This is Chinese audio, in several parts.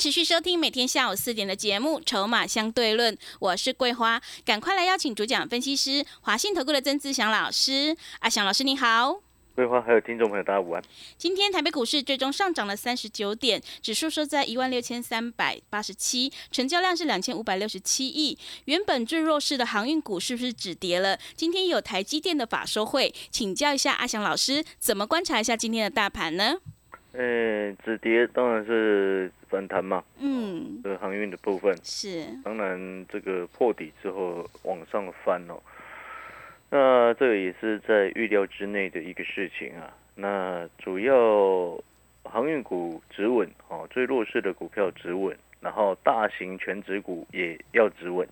持续收听每天下午四点的节目《筹码相对论》，我是桂花，赶快来邀请主讲分析师华信投顾的曾志祥老师。阿祥老师你好，桂花还有听众朋友大家午安。今天台北股市最终上涨了三十九点，指数收在一万六千三百八十七，成交量是两千五百六十七亿。原本最弱势的航运股是不是止跌了？今天有台积电的法收会，请教一下阿祥老师，怎么观察一下今天的大盘呢？呃，止跌当然是反弹嘛，嗯，这个航运的部分，是，当然这个破底之后往上翻哦，那这个也是在预料之内的一个事情啊。那主要航运股止稳哦，最弱势的股票止稳，然后大型全指股也要止稳，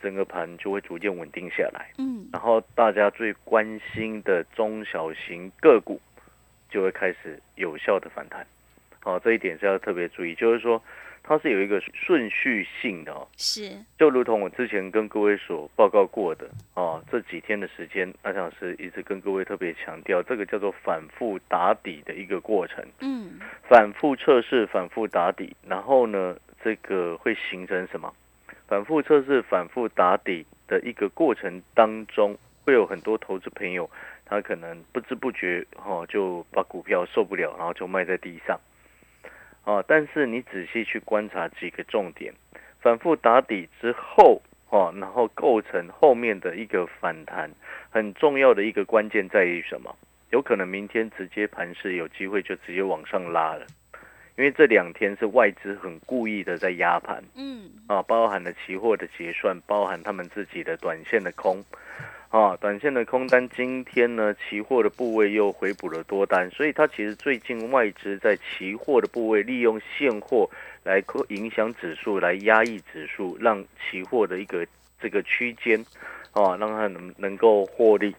整个盘就会逐渐稳定下来。嗯，然后大家最关心的中小型个股就会开始有效的反弹。好、这一点是要特别注意，就是说它是有一个顺序性的哦，是，就如同我之前跟各位所报告过的哦，这几天的时间，阿强老师一直跟各位特别强调，这个叫做反复打底的一个过程，嗯，反复测试，反复打底，然后呢，这个会形成什么？反复测试、反复打底的一个过程当中，会有很多投资朋友，他可能不知不觉哦就把股票受不了，然后就卖在地上。哦，但是你仔细去观察几个重点，反复打底之后，哦，然后构成后面的一个反弹，很重要的一个关键在于什么？有可能明天直接盘势有机会就直接往上拉了，因为这两天是外资很故意的在压盘嗯，啊，包含了期货的结算，包含他们自己的短线的空。啊，短线的空单，今天呢，期货的部位又回补了多单，所以它其实最近外资在期货的部位利用现货来影响指数，来压抑指数，让期货的一个这个区间，啊，让它能能够获利。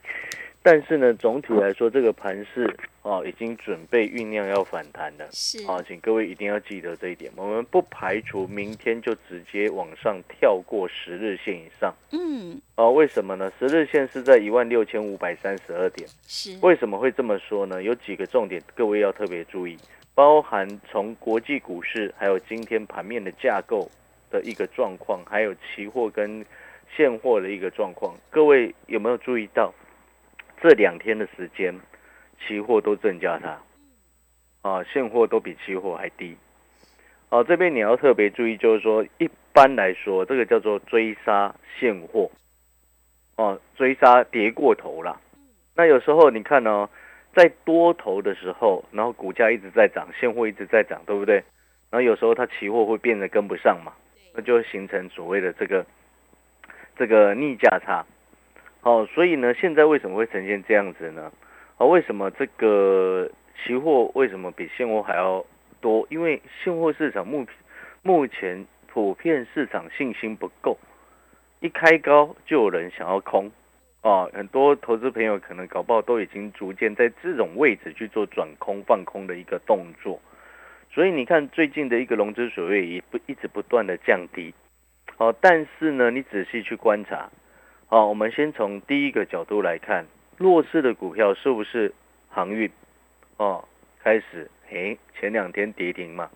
但是呢，总体来说，这个盘势啊，已经准备酝酿要反弹了。是，啊，请各位一定要记得这一点。我们不排除明天就直接往上跳过十日线以上。嗯，哦，为什么呢？十日线是在一万六千五百三十二点。是，为什么会这么说呢？有几个重点，各位要特别注意，包含从国际股市，还有今天盘面的架构的一个状况，还有期货跟现货的一个状况。各位有没有注意到，这两天的时间，期货都正价差，啊，现货都比期货还低。哦、这边你要特别注意，就是说，一般来说，这个叫做追杀现货，哦，追杀跌过头了。那有时候你看哦，在多头的时候，然后股价一直在涨，现货一直在涨，对不对？然后有时候它期货会变得跟不上嘛，那就会形成所谓的这个这个逆价差。好、所以呢，现在为什么会呈现这样子呢？啊、为什么这个期货为什么比现货还要多？因为现货市场目目前普遍市场信心不够，一开高就有人想要空。啊，很多投资朋友可能搞不好都已经逐渐在这种位置去做转空放空的一个动作，所以你看最近的一个融资水位也不一直不断的降低，好、但是呢，你仔细去观察，好、我们先从第一个角度来看，弱势的股票是不是航运？哦，开始，诶，前两天跌停嘛，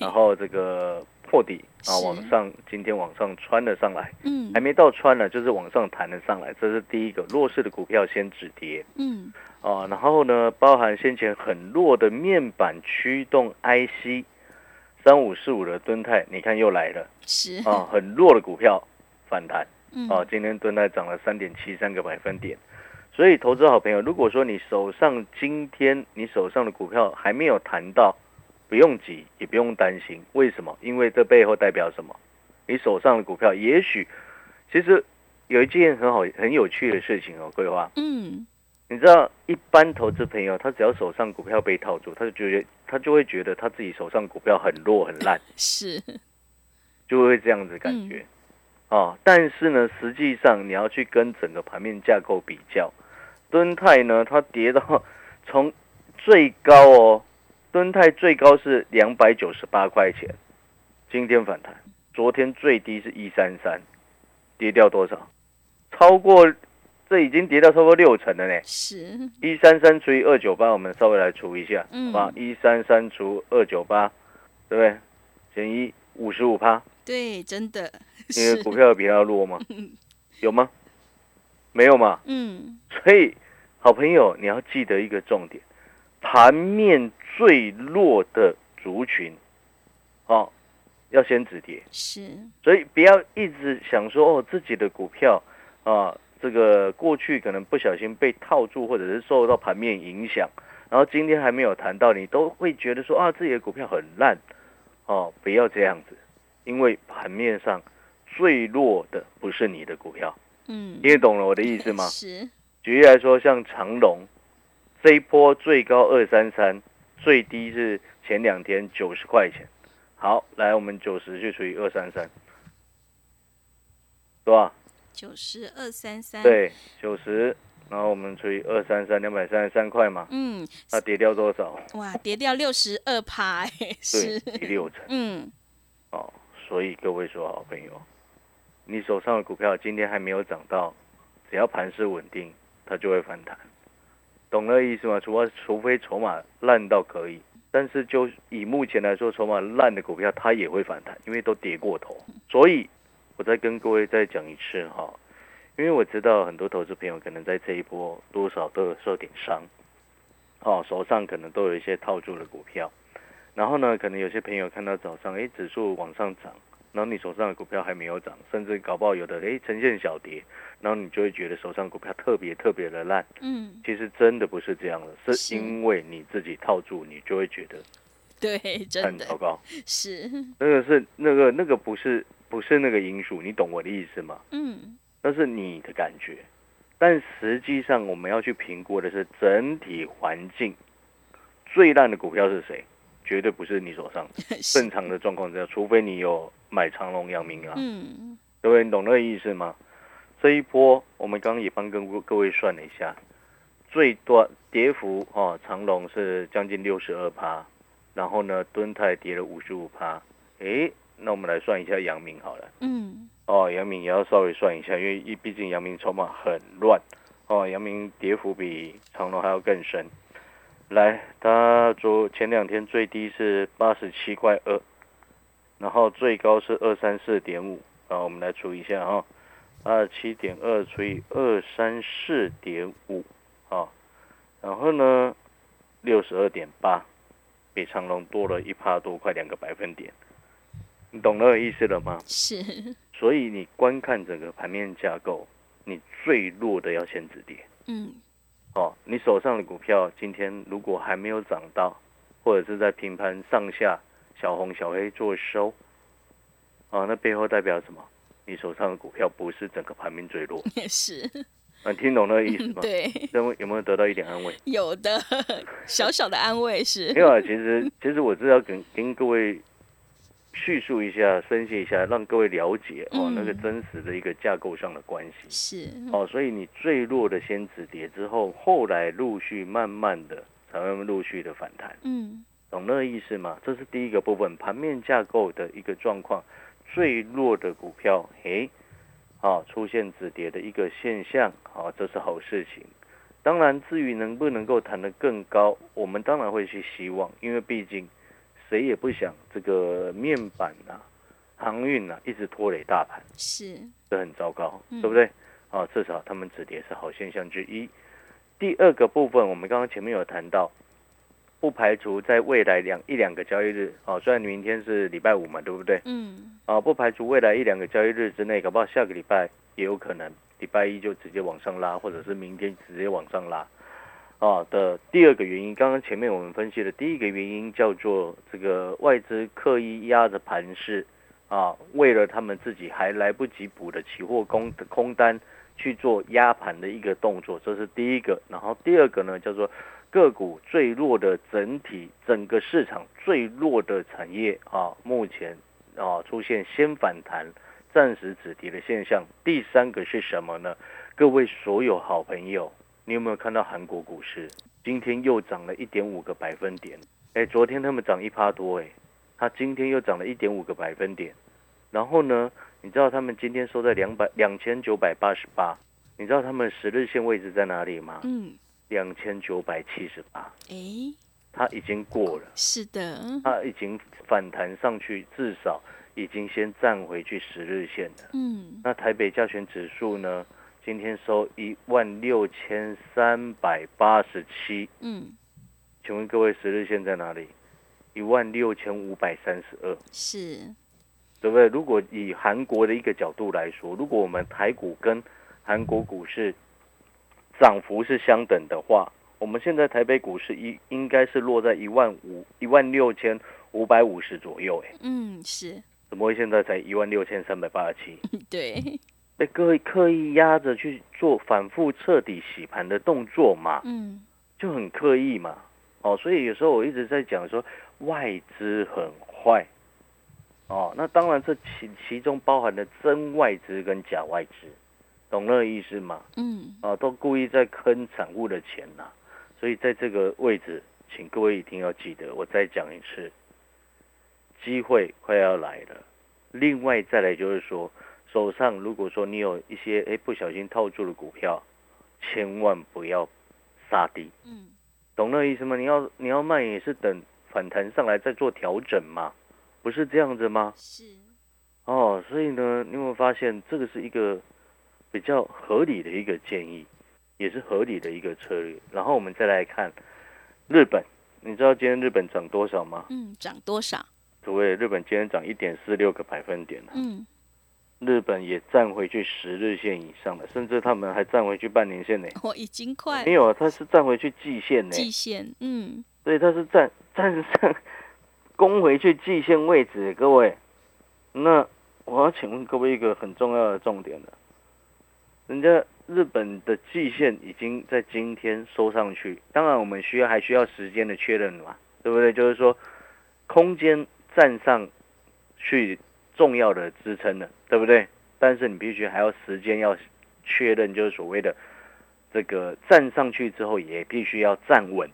然后这个破底啊，往上，今天往上穿了上来。嗯。还，没到穿呢，就是往上弹了上来，这是第一个弱势的股票先止跌。嗯，啊，然后呢，包含先前很弱的面板驱动 IC，三五四五的吨泰，你看又来了。是，啊，很弱的股票反弹嗯，啊，今天吨泰涨了三点七三个百分点，所以投资好朋友，如果说你手上今天你手上的股票还没有谈到，不用急，也不用担心，为什么？因为这背后代表什么？你手上的股票，也许其实有一件很好、很有趣的事情哦，桂花，嗯，你知道，一般投资朋友他只要手上股票被套住，他就觉得他就会觉得他自己手上股票很弱很烂。是，就会这样子感觉。啊，但是呢，实际上你要去跟整个盘面架构比较，敦泰呢，它跌到 从最高哦，敦泰最高是两百九十八块钱，今天反弹，昨天最低是一三三，跌掉多少？超过，这已经跌到超过六成了呢。是，一三三除以二九八，我们稍微来除一下，嗯好吧？一三三除二九八，对不对？减一五十五趴，对，真的 因为，股票有比较弱吗？有吗？没有嘛。嗯，所以，好朋友，你要记得一个重点：盘面最弱的族群，哦，要先止跌。是，所以不要一直想说哦，自己的股票啊，这个过去可能不小心被套住，或者是受到盘面影响，然后今天还没有谈到，你都会觉得说啊，自己的股票很烂哦，不要这样子，因为盘面上最弱的不是你的股票，嗯，听得懂了我的意思吗？是，举例来说，像长隆这一波最高二三三，最低是前两天九十块钱。好，来我们九十去除以二三三，多少？九十二三三，，对，九十，然后我们除以二三三，两百三十三块嘛，嗯，它跌掉多少？哇，跌掉六十二趴，是，，第六成嗯，哦。所以各位说好朋友，你手上的股票今天还没有涨到，只要盘势稳定，它就会反弹，懂那意思吗？除非除非筹码烂到可以，但是就以目前来说，筹码烂的股票它也会反弹，因为都跌过头。所以我再跟各位再讲一次哈，因为我知道很多投资朋友可能在这一波多少都有受点伤，哦，手上可能都有一些套住的股票。然后呢，可能有些朋友看到早上，哎，指数往上涨，然后你手上的股票还没有涨，甚至搞不好有的，哎，呈现小跌，然后你就会觉得手上股票特别特别的烂。嗯，其实真的不是这样的，是是因为你自己套住，你就会觉得 对，真的很糟糕。是，那个是那个那个不是不是那个因素，你懂我的意思吗？嗯，那是你的感觉，但实际上我们要去评估的是整体环境。最烂的股票是谁？绝对不是你手上。是正，常的状况之下，除非你有买长隆、阳明啊，嗯，对不对？你懂那个意思吗？这一波我们刚刚也帮跟各位算了一下，最多跌幅哦，长隆是将近六十二趴，然后呢，敦泰跌了五十五趴。诶，那我们来算一下阳明好了。嗯，哦，阳明也要稍微算一下，因为一毕竟阳明筹码很乱。哦，阳明跌幅比长隆还要更深。来，它昨前两天最低是八十七块二，然后最高是二三四点五，啊，我们来除一下哈，二七点二除以二三四点五，啊，然后呢，六十二点八，比长隆多了一趴多，快两个百分点，你懂那个意思了吗？是，所以你观看整个盘面架构，你最弱的要先止跌。嗯，哦，你手上的股票今天如果还没有涨到，或者是在平盘上下小红小黑做收，哦，那背后代表什么？你手上的股票不是整个盘面最弱，也 是，啊，你听懂那个意思吗？对，有没有有没有得到一点安慰？有的小小的安慰是没，有啊，其实其实我是要跟跟各位叙述一下、分析一下，让各位了解哦、嗯那个真实的一个架构上的关系。是，哦，所以你最弱的先止跌之后，后来陆续慢慢的才会陆续的反弹，嗯，懂那个意思吗？这是第一个部分，盘面架构的一个状况，最弱的股票，诶，好、出现止跌的一个现象，好、这是好事情。当然，至于能不能够弹得更高，我们当然会去希望，因为毕竟谁也不想这个面板啊、航运啊一直拖累大盘。是，这很糟糕，嗯对不对？啊，至少他们止跌是好现象之一。第二个部分，我们刚刚前面有谈到，不排除在未来两一两个交易日，啊，虽然明天是礼拜五嘛，对不对？嗯，啊，不排除未来一两个交易日之内，搞不好下个礼拜也有可能，礼拜一就直接往上拉，或者是明天直接往上拉。啊的第二个原因，刚刚前面我们分析的第一个原因叫做这个外资刻意压着盘势，啊，为了他们自己还来不及补的期货空空单去做压盘的一个动作，这是第一个。然后第二个呢，叫做个股最弱的整体整个市场最弱的产业啊，目前啊出现先反弹、暂时止跌的现象。第三个是什么呢？各位所有好朋友，你有没有看到韩国股市今天又涨了一点五个百分点？哎，昨天他们涨一趴多，哎，它今天又涨了一点五个百分点。然后呢，你知道他们今天收在两百两千九百八十八，你知道他们十日线位置在哪里吗？嗯，两千九百七十八，哎，它已经过了。是的，它已经反弹上去，至少已经先站回去十日线了。嗯，那台北加权指数呢？今天收一万六千三百八十七，嗯，请问各位十日线在哪里？一万六千五百三十二，是，对不对？如果以韩国的一个角度来说，如果我们台股跟韩国股市涨幅是相等的话，我们现在台北股市一应该是落在一万五一万六千五百五十左右，哎，嗯，是，怎么会现在才一万六千三百八十七？对，被各位刻意压着去做反复彻底洗盘的动作嘛，嗯，就很刻意嘛。哦，所以有时候我一直在讲说外资很坏，哦，那当然这其其中包含了真外资跟假外资，懂那个意思吗？嗯，啊，都故意在坑散户的钱呐、所以在这个位置，请各位一定要记得，我再讲一次，机会快要来了。另外再来就是说，手上如果说你有一些哎不小心套住的股票，千万不要杀低，嗯，懂那意思吗？你要你要卖也是等反弹上来再做调整嘛，不是这样子吗？是，哦，所以呢，你有没有发现这个是一个比较合理的一个建议，也是合理的一个策略。然后我们再来看日本，你知道今天日本涨多少吗？嗯，涨多少？各位，日本今天涨一点四六个百分点了，嗯，日本也站回去十日线以上了，甚至他们还站回去半年线呢。我 已经快没有，啊，他是站回去季线呢，季线，嗯，所以它是站站上攻回去季线位置，各位。那我要请问各位一个很重要的重点了，人家日本的季线已经在今天收上去，当然我们需要还需要时间的确认嘛，对不对？就是说空间站上去重要的支撑了，对不对？但是你必须还要时间要确认，就是所谓的这个站上去之后也必须要站稳，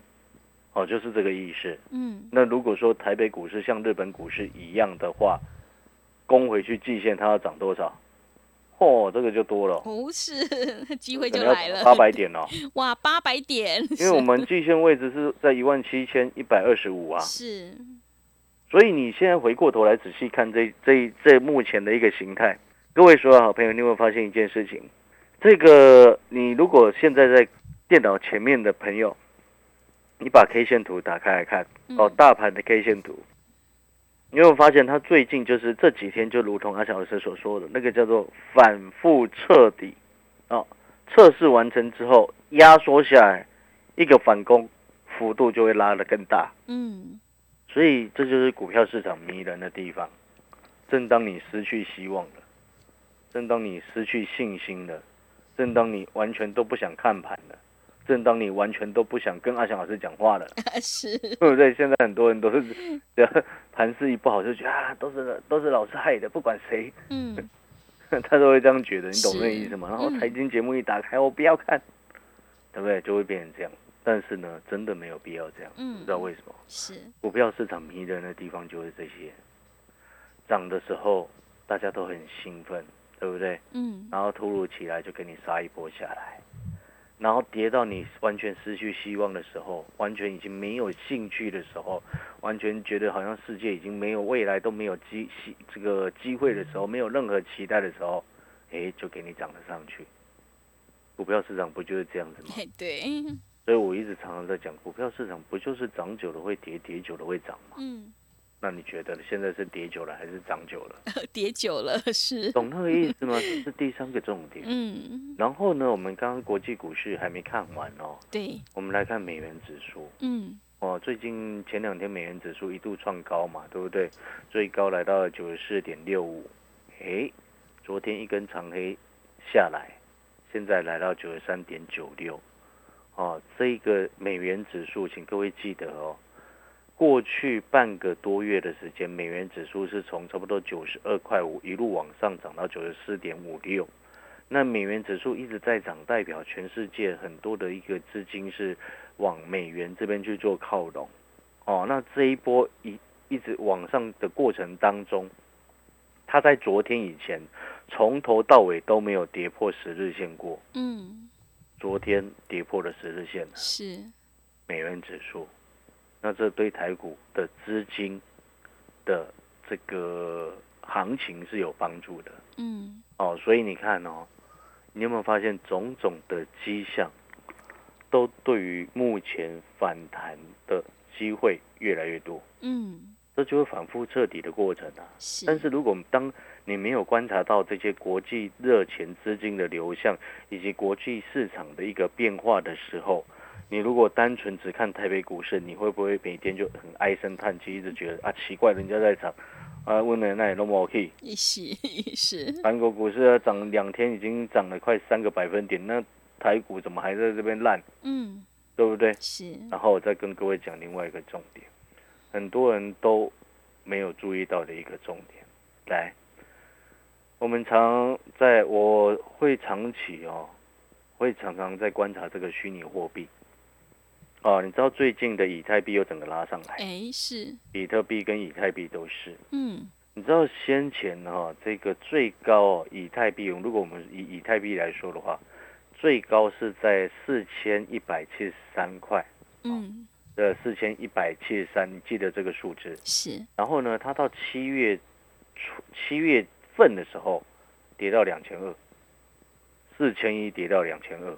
哦，就是这个意思。嗯，那如果说台北股市像日本股市一样的话，攻回去季线它要涨多少？哦，这个就多了，不是，机会就来了，八百点哦，哇，八百点，因为我们季线位置是在一万七千一百二十五啊，是，所以你现在回过头来仔细看这这这目前的一个形态，各位所有好朋友，你有没有发现一件事情？这个你如果现在在电脑前面的朋友，你把 K 线图打开来看，哦，嗯大盘的 K 线图，你有没有发现它最近就是这几天就如同阿小老师所说的那个叫做反复彻底，哦，测试完成之后压缩下来，一个反攻幅度就会拉得更大。嗯，所以这就是股票市场迷人的地方。正当你失去希望了，正当你失去信心了，正当你完全都不想看盘了，正当你完全都不想跟阿翔老师讲话了，是，对不对？现在很多人都是，只要盘势一不好就觉得啊，都是都是老师害的，不管谁，嗯，他都会这样觉得，你懂是那意思吗？然后嗯财经节目一打开，我不要看，对不对？就会变成这样。但是呢，真的没有必要这样，嗯不知道为什么。是，股票市场迷人的地方就是这些，涨的时候大家都很兴奋，对不对？嗯，然后突如其来就给你杀一波下来，然后跌到你完全失去希望的时候，完全已经没有兴趣的时候，完全觉得好像世界已经没有未来都没有机机这个机会的时候，没有任何期待的时候，诶，就给你涨了上去。股票市场不就是这样子吗？嘿，对，所以我一直常常在讲，股票市场不就是涨久了会跌，跌久了会涨吗？嗯，那你觉得现在是跌久了还是涨久了？跌久了，是，懂那个意思吗？这是第三个重点。嗯，然后呢，我们刚刚国际股市还没看完哦，对，我们来看美元指数嗯，哦。最近前两天美元指数一度创高嘛，对不对？最高来到了九十四点六五，诶，昨天一根长黑下来，现在来到九十三点九六，哦，这个美元指数，请各位记得哦，过去半个多月的时间，美元指数是从差不多九十二块五一路往上涨到九十四点五六。那美元指数一直在涨，代表全世界很多的一个资金是往美元这边去做靠拢。哦，那这一波一一直往上的过程当中，它在昨天以前从头到尾都没有跌破十日线过。嗯，昨天跌破了十日线了，是，美元指数。那这对台股的资金的这个行情是有帮助的。嗯，哦，所以你看哦，你有没有发现种种的迹象，都对于目前反弹的机会越来越多，嗯，这就是反复彻底的过程啊。是，但是如果当你没有观察到这些国际热钱资金的流向以及国际市场的一个变化的时候，你如果单纯只看台北股市，你会不会每天就很唉声叹气，一直觉得啊奇怪，人家在涨，啊问了那也那么 OK，是是，韩国股市涨两天已经涨了快三个百分点，那台股怎么还在这边烂，嗯，对不对？是，然后我再跟各位讲另外一个重点，很多人都没有注意到的一个重点。来，我们常在我会长期哦，会常常在观察这个虚拟货币。哦，你知道最近的以太币又整个拉上来，哎，是，比特币跟以太币都是。嗯，你知道先前哈、哦、这个最高哦以太币，如果我们以以太币来说的话，最高是在四千一百七十三块。嗯，的四千一百七十三，你记得这个数字？是，然后呢，它到七月初七月份的时候跌到两千二，四千一跌到两千二，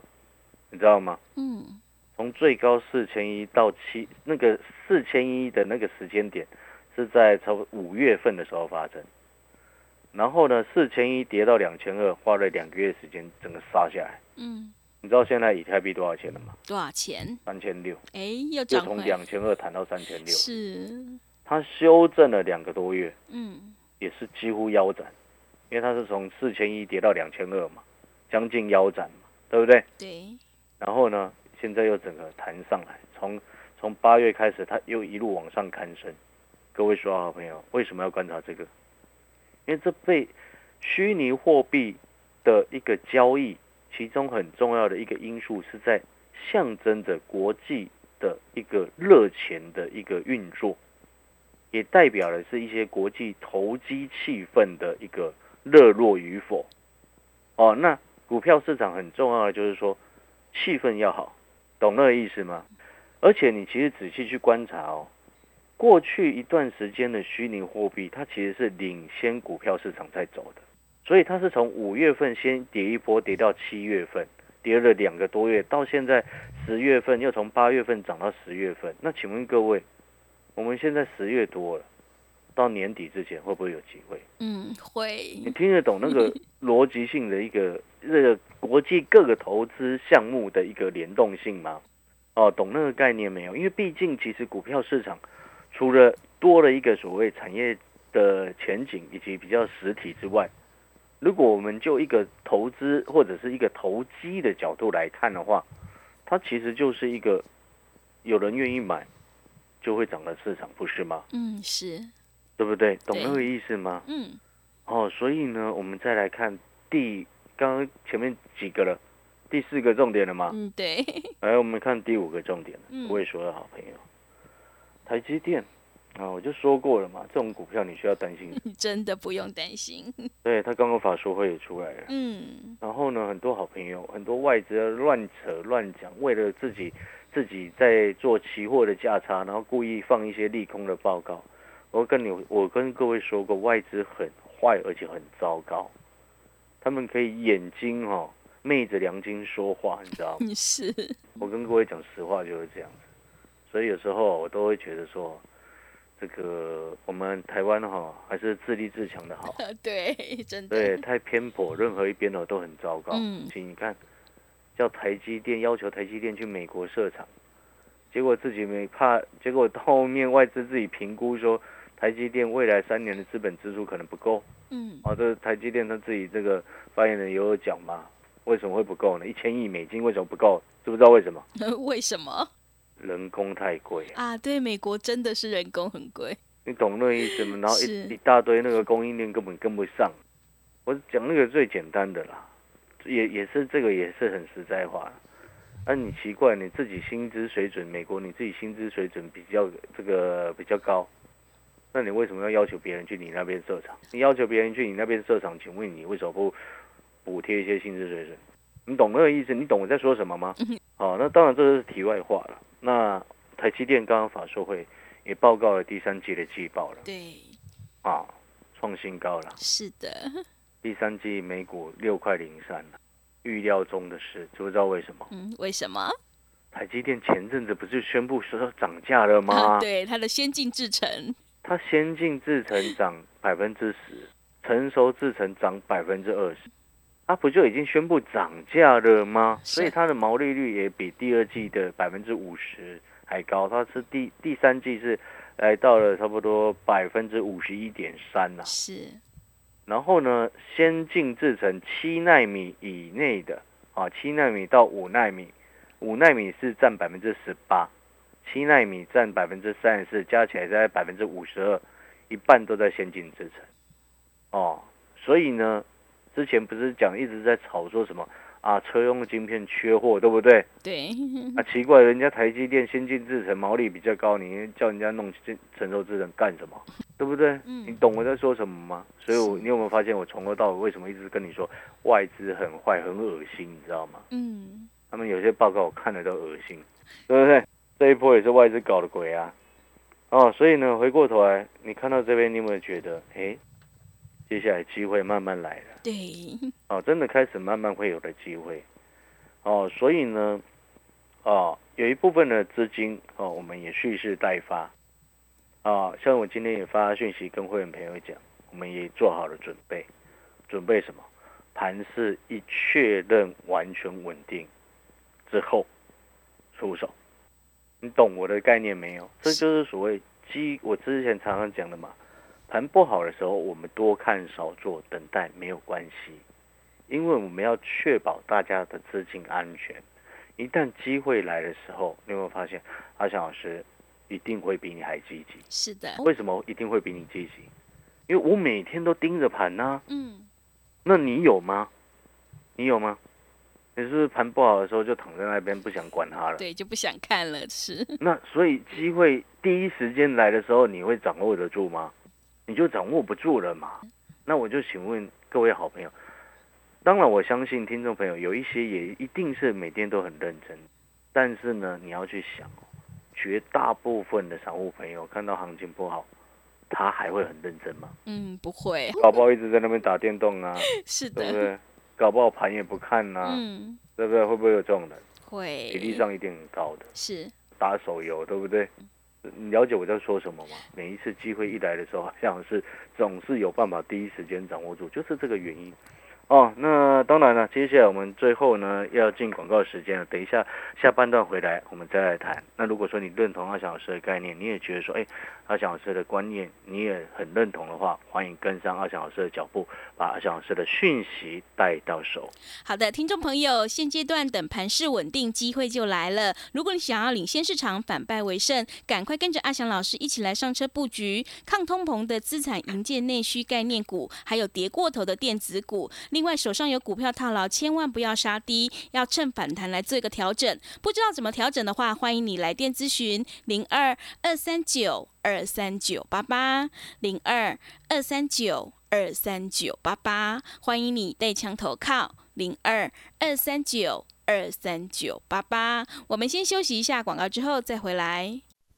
你知道吗？嗯，从最高四千一到七那个四千一的那个时间点是在差不多五月份的时候发生，然后呢，四千一跌到两千二，花了两个月时间整个杀下来。嗯，你知道现在以太币多少钱了吗？多少钱？三千六，哎，又就从涨回来，两千二谈到三千六。是，它修正了两个多月，嗯，也是几乎腰斩，因为它是从四千一跌到两千二嘛，将近腰斩嘛，对不对？对，然后呢，现在又整个弹上来，从从八月开始，它又一路往上攀升。各位说好朋友，为什么要观察这个？因为这被虚拟货币的一个交易，其中很重要的一个因素是在象征着国际的一个热钱的一个运作，也代表的是一些国际投机气氛的一个热络与否。哦，那股票市场很重要的就是说，气氛要好，懂那个意思吗？而且你其实仔细去观察哦，过去一段时间的虚拟货币，它其实是领先股票市场在走的，所以它是从五月份先跌一波，跌到七月份，跌了两个多月，到现在十月份又从八月份涨到十月份。那请问各位，我们现在十月多了，到年底之前会不会有机会？嗯，会你，听得懂那个 逻辑性的一个这个国际各个投资项目的一个联动性吗？哦，懂那个概念没有？因为毕竟其实股票市场除了多了一个所谓产业的前景以及比较实体之外，如果我们就一个投资或者是一个投机的角度来看的话，它其实就是一个有人愿意买就会涨的市场，不是吗？嗯，是，对不对？懂那个意思吗？嗯，哦，所以呢，我们再来看第刚刚前面几个了，第四个重点了吗？嗯，对，来，我们看第五个重点了。嗯各位说的好朋友，台积电啊，我就说过了嘛，这种股票你需要担心。真的不用担心，对他刚刚法说会也出来了，嗯，然后呢，很多好朋友，很多外资乱扯乱讲，为了自己自己在做期货的价差，然后故意放一些利空的报告。我跟你，我跟各位说过，外资很坏，而且很糟糕。他们可以眼睛哦昧着良心说话，你知道吗？是，我跟各位讲实话就是这样子。所以有时候我都会觉得说，这个我们台湾哈、还是自立自强的好。对，真的，对，太偏颇，任何一边哦都很糟糕。嗯请你看，叫台积电要求台积电去美国设厂，结果自己没怕，结果到后面外资自己评估说，台积电未来三年的资本支出可能不够。嗯，啊，这台积电他自己这个发言人也有讲嘛，为什么会不够呢？一千亿美金为什么不够？知不知道为什么？为什么？人工太贵啊，啊，对，美国真的是人工很贵，你懂那意思吗？然后一一大堆那个供应链根本跟不上。我讲那个最简单的啦，也也是这个也是很实在话。啊，你奇怪，你自己薪资水准，美国你自己薪资水准比较这个比较高，那你为什么要要求别人去你那边设厂？你要求别人去你那边设厂，请问你为什么不补贴一些薪资水准？你懂那个意思？你懂我在说什么吗？好，那当然这是题外话了。那台积电刚刚法说会也报告了第三季的季报了。对，啊，创新高了，是的，第三季每股六块零三。了，预料中的事，知不知道为什么？嗯，为什么？台积电前阵子不是宣布说涨价了吗？啊，对，它的先进制程，它先进制程涨百分之十，成熟制程涨百分之二十，它不就已经宣布涨价了吗？所以它的毛利率也比第二季的百分之五十还高，它是第第三季是来到了差不多百分之五十一点三呐。是，然后呢，先进制程七纳米以内的啊，七纳米到五纳米，五纳米是占百分之十八，七纳米占百分之三十四，加起来在百分之五十二，一半都在先进制程。哦，所以呢，之前不是讲一直在炒作什么啊，车用晶片缺货，对不对？对，啊，奇怪，人家台积电先进制程毛利比较高，你叫人家弄成成熟制程干什么？对不对？嗯你懂我在说什么吗？所以我，是你有没有发现我从头到尾为什么一直跟你说外资很坏、很恶心，你知道吗？嗯，他们有些报告我看了都恶心，对不对？这一波也是外资搞的鬼啊！哦，所以呢，回过头来，你看到这边，你有没有觉得，哎，接下来机会慢慢来了？对，哦，真的开始慢慢会有的机会。哦，所以呢，哦，有一部分的资金哦，我们也蓄势待发。啊，像我今天也发讯息跟会员朋友讲，我们也做好了准备，准备什么？盘势一确认完全稳定之后出手，你懂我的概念没有？这就是所谓基，我之前常常讲的嘛。盘不好的时候，我们多看少做，等待没有关系，因为我们要确保大家的资金安全。一旦机会来的时候，你有没有发现阿翔老师一定会比你还积极？是的，为什么一定会比你积极？因为我每天都盯着盘呐、嗯，那你有吗？你有吗？你是不是盘不好的时候就躺在那边不想管它了？对，就不想看了，是，那所以机会第一时间来的时候，你会掌握得住吗？你就掌握不住了嘛。那我就请问各位好朋友，当然我相信听众朋友有一些也一定是每天都很认真，但是呢，你要去想哦，绝大部分的散户朋友看到行情不好，他还会很认真吗？嗯，不会，搞不好一直在那边打电动啊，是的，对不对？搞不好盘也不看呐、嗯，对不对？会不会有这种人？会，比例上一定很高的。是，打手游，对不对？你了解我在说什么吗？每一次机会一来的时候，好像是总是有办法第一时间掌握住，就是这个原因。哦，那当然了，接下来我们最后呢要进广告时间了。等一下下半段回来，我们再来谈。那如果说你认同阿翔老师的概念，你也觉得说，哎，阿翔老师的观念你也很认同的话，欢迎跟上阿翔老师的脚步，把阿翔老师的讯息带到手。好的，听众朋友，现阶段等盘势稳定，机会就来了。如果你想要领先市场，反败为胜，赶快跟着阿翔老师一起来上车布局抗通膨的资产营建内需概念股，还有跌过头的电子股。另外，手上有股票套牢，千万不要杀低，要趁反弹来做一个调整。不知道怎么调整的话，欢迎你来电咨询零二二三九二三九八八零二二三九二三九八八，欢迎你带枪投靠零二二三九二三九八八。我们先休息一下广告，之后再回来。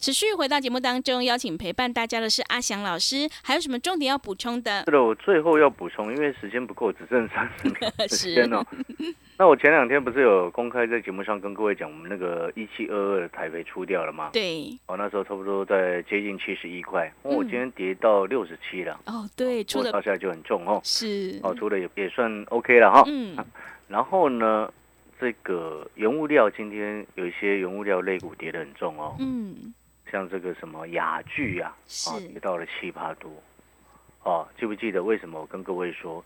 持续回到节目当中，邀请陪伴大家的是阿翔老师，还有什么重点要补充的？是的，我最后要补充，因为时间不够，只剩三十秒时是间哦。那我前两天不是有公开在节目上跟各位讲，我们那个一七二二的台北出掉了吗？对，哦，那时候差不多在接近七十一块，哦，我嗯今天跌到六十七了，哦，对，出的到现在就很重哦。是，哦，出的也也算 OK 了哈。嗯，然后呢，这个原物料今天有一些原物料类股跌得很重哦，嗯，像这个什么雅聚呀、是啊，跌到了七八多。哦，记不记得为什么我跟各位说，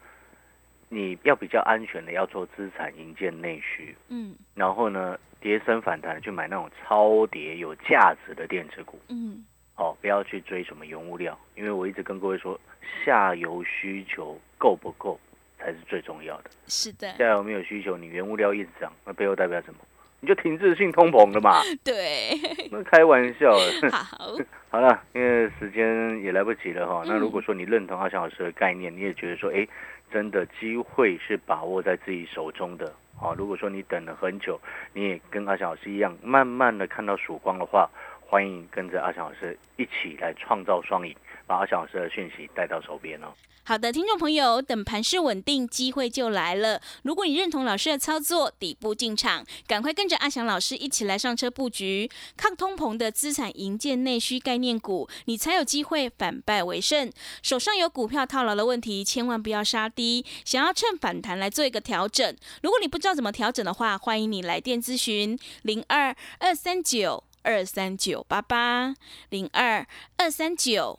你要比较安全的要做资产营建内需，嗯，然后呢，跌升反弹去买那种超跌有价值的电子股。嗯，哦，不要去追什么原物料，因为我一直跟各位说，下游需求够不够才是最重要的。是的，下游没有需求，你原物料一直涨，那背后代表什么？你就停滞性通膨了嘛？对，那开玩笑。好，好了，因为时间也来不及了哈。那嗯如果说你认同阿翔老师的概念，你也觉得说，哎，真的机会是把握在自己手中的。好，如果说你等了很久，你也跟阿翔老师一样，慢慢的看到曙光的话，欢迎跟着阿翔老师一起来创造双赢，把阿翔老师的讯息带到手边哦。好的，听众朋友，等盘势稳定，机会就来了。如果你认同老师的操作，底部进场，赶快跟着阿翔老师一起来上车布局抗通膨的资产营建内需概念股，你才有机会反败为胜。手上有股票套牢的问题，千万不要杀低，想要趁反弹来做一个调整。如果你不知道怎么调整的话，欢迎你来电咨询零二二三九二三九八八零二二三九。